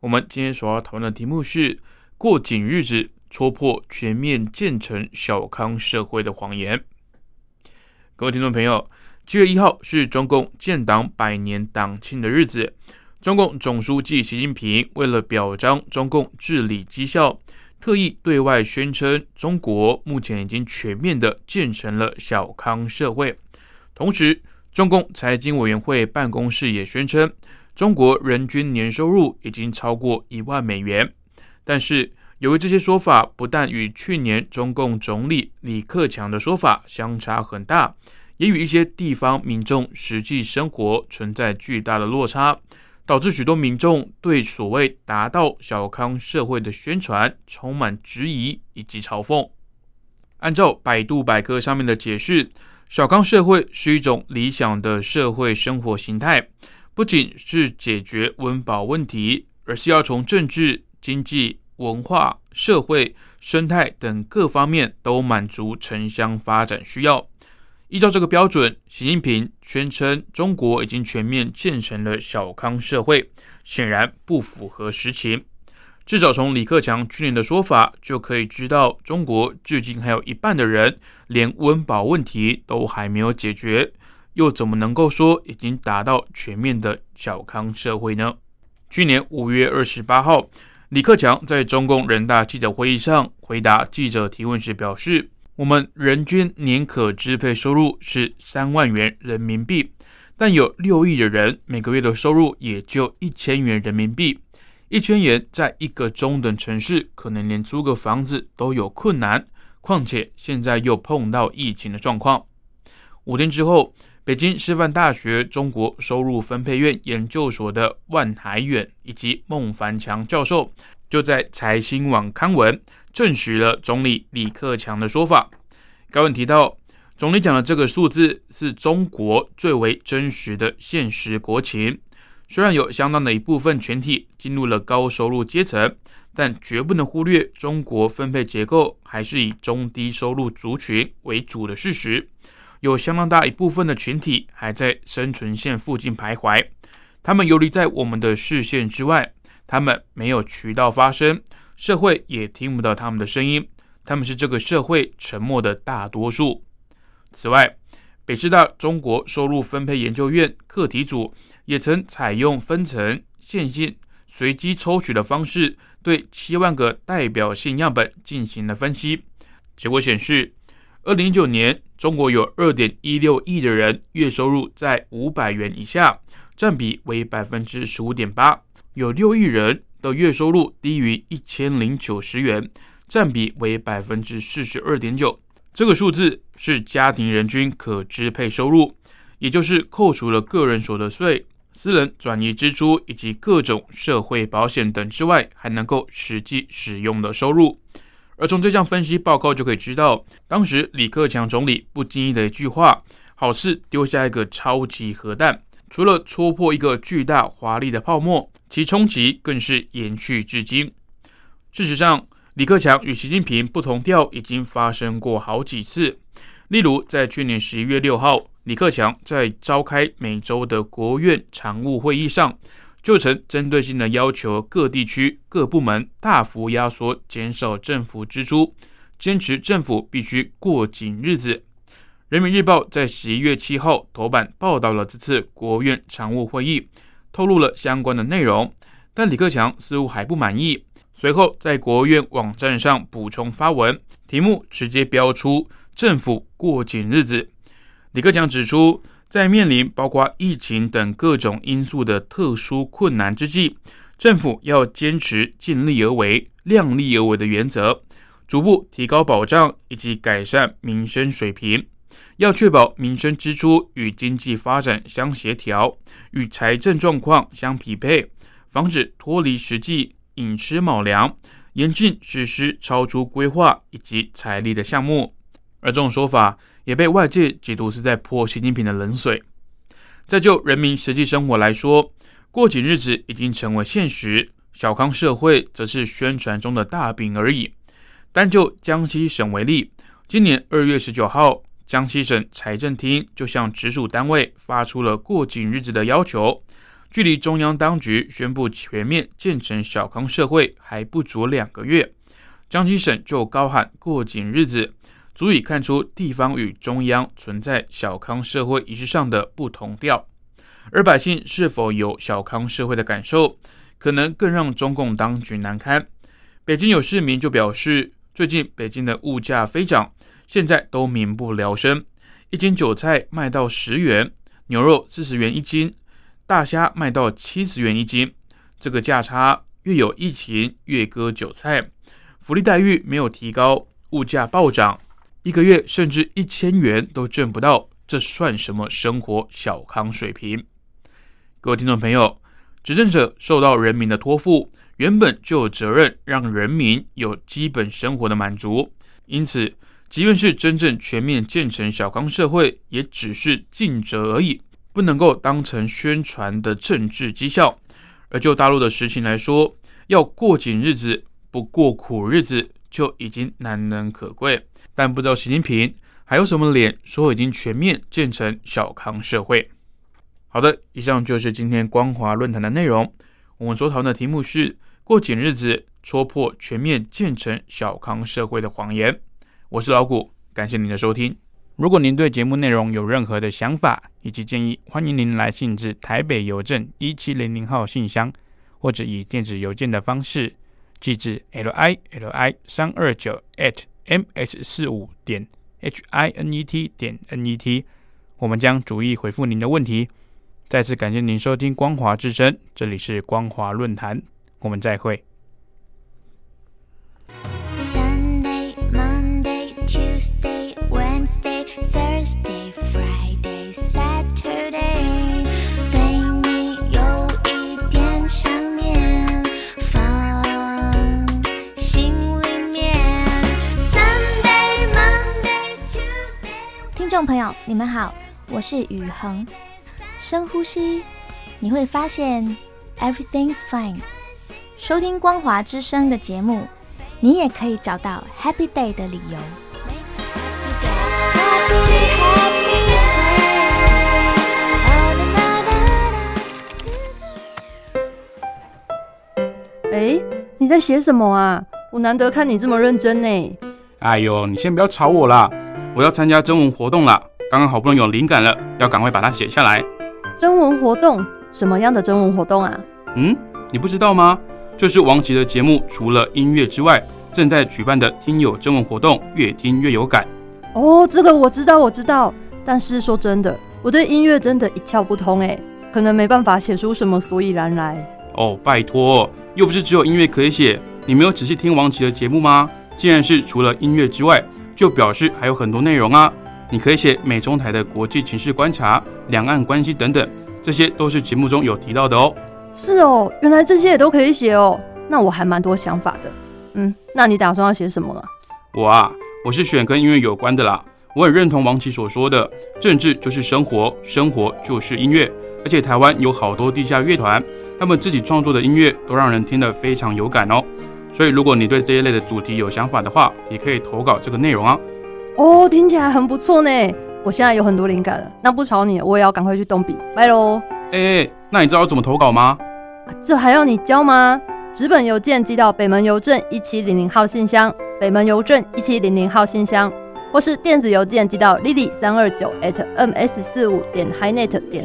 我们今天所要讨论的题目是“过紧日子，戳破全面建成小康社会的谎言”。各位听众朋友，七月一号是中共建党百年党庆的日子，中共总书记习近平为了表彰中共治理绩效，特意对外宣称，中国目前已经全面的建成了小康社会，同时。中共财经委员会办公室也宣称，中国人均年收入已经超过一万美元。但是，由于这些说法不但与去年中共总理李克强的说法相差很大，也与一些地方民众实际生活存在巨大的落差，导致许多民众对所谓达到小康社会的宣传充满质疑以及嘲讽。按照百度百科上面的解释。小康社会是一种理想的社会生活形态，不仅是解决温饱问题，而是要从政治、经济、文化、社会、生态等各方面都满足城乡发展需要。依照这个标准，习近平宣称中国已经全面建成了小康社会，显然不符合实情。至少从李克强去年的说法就可以知道，中国至今还有一半的人连温饱问题都还没有解决，又怎么能够说已经达到全面的小康社会呢？去年五月二十八号，李克强在中共人大记者会议上回答记者提问时表示：“我们人均年可支配收入是三万元人民币，但有六亿的人每个月的收入也就一千元人民币。”一千元在一个中等城市，可能连租个房子都有困难，况且现在又碰到疫情的状况。五天之后，北京师范大学中国收入分配院研究所的万海远以及孟凡强教授就在财新网刊文，证实了总理李克强的说法。该文提到，总理讲的这个数字是中国最为真实的现实国情。虽然有相当的一部分群体进入了高收入阶层，但绝不能忽略中国分配结构还是以中低收入族群为主的事实。有相当大一部分的群体还在生存线附近徘徊，他们游离在我们的视线之外，他们没有渠道发声，社会也听不到他们的声音，他们是这个社会沉默的大多数。此外，北师大中国收入分配研究院课题组。也曾采用分层、线性、随机抽取的方式，对七万个代表性样本进行了分析。结果显示，二零一九年中国有二点一六亿的人月收入在五百元以下，占比为百分之十五点八；有六亿人的月收入低于一千零九十元，占比为百分之四十二点九。这个数字是家庭人均可支配收入，也就是扣除了个人所得税。私人转移支出以及各种社会保险等之外，还能够实际使用的收入。而从这项分析报告就可以知道，当时李克强总理不经意的一句话，好似丢下一个超级核弹，除了戳破一个巨大华丽的泡沫，其冲击更是延续至今。事实上，李克强与习近平不同调已经发生过好几次，例如在去年十一月六号。李克强在召开每周的国务院常务会议上，就曾针对性的要求各地区各部门大幅压缩、减少政府支出，坚持政府必须过紧日子。人民日报在十一月七号头版报道了这次国务院常务会议，透露了相关的内容，但李克强似乎还不满意。随后在国务院网站上补充发文，题目直接标出“政府过紧日子”。李克强指出，在面临包括疫情等各种因素的特殊困难之际，政府要坚持尽力而为、量力而为的原则，逐步提高保障以及改善民生水平。要确保民生支出与经济发展相协调，与财政状况相匹配，防止脱离实际，寅吃卯粮，严禁实施超出规划以及财力的项目。而这种说法也被外界解读是在泼习近平的冷水。再就人民实际生活来说，过紧日子已经成为现实，小康社会则是宣传中的大饼而已。单就江西省为例，今年二月十九号。江西省财政厅就向直属单位发出了过紧日子的要求，距离中央当局宣布全面建成小康社会还不足两个月，江西省就高喊过紧日子，足以看出地方与中央存在小康社会仪式上的不同调，而百姓是否有小康社会的感受，可能更让中共当局难堪。北京有市民就表示，最近北京的物价飞涨。现在都民不聊生，一斤韭菜卖到十元，牛肉四十元一斤，大虾卖到七十元一斤。这个价差越有疫情越割韭菜，福利待遇没有提高，物价暴涨，一个月甚至一千元都挣不到，这算什么生活小康水平？各位听众朋友，执政者受到人民的托付，原本就有责任让人民有基本生活的满足，因此。即便是真正全面建成小康社会，也只是尽责而已，不能够当成宣传的政治绩效。而就大陆的实情来说，要过紧日子不过苦日子，就已经难能可贵。但不知道习近平还有什么脸说已经全面建成小康社会？好的，以上就是今天光华论坛的内容。我们所讨论的题目是过紧日子戳破全面建成小康社会的谎言。我是老谷，感谢您的收听。如果您对节目内容有任何的想法以及建议，欢迎您来信至台北邮政一七零零号信箱，或者以电子邮件的方式寄至 l i l i 三二九 at m s 四五点 h i n e t 点 n e t，我们将逐一回复您的问题。再次感谢您收听光华之声，这里是光华论坛，我们再会。Sunday, Monday, Tuesday, Wednesday, Thursday, 众朋友，你们好，我是宇恒。深呼吸，你会发现 everything's fine。收听光华之声的节目，你也可以找到 happy day 的理由。哎，你在写什么啊？我难得看你这么认真呢。哎呦，你先不要吵我啦！我要参加征文活动了，刚刚好不容易有灵感了，要赶快把它写下来。征文活动？什么样的征文活动啊？嗯，你不知道吗？就是王琦的节目，除了音乐之外，正在举办的听友征文活动，越听越有感。哦，这个我知道，我知道。但是说真的，我对音乐真的一窍不通哎，可能没办法写出什么所以然来。哦，拜托，又不是只有音乐可以写。你没有仔细听王琦的节目吗？既然是除了音乐之外，就表示还有很多内容啊。你可以写美中台的国际情势观察、两岸关系等等，这些都是节目中有提到的哦。是哦，原来这些也都可以写哦。那我还蛮多想法的。嗯，那你打算要写什么了？我啊。我是选跟音乐有关的啦，我很认同王琦所说的，政治就是生活，生活就是音乐，而且台湾有好多地下乐团，他们自己创作的音乐都让人听得非常有感哦。所以如果你对这一类的主题有想法的话，也可以投稿这个内容啊。哦，听起来很不错呢，我现在有很多灵感了。那不吵你，我也要赶快去动笔，拜喽。哎，那你知道怎么投稿吗？这还要你教吗？纸本邮件寄到北门邮政一七零零号信箱。北门邮政一七零零号信箱，或是电子邮件寄到 lily 三二九 at ms 四五点 highnet 点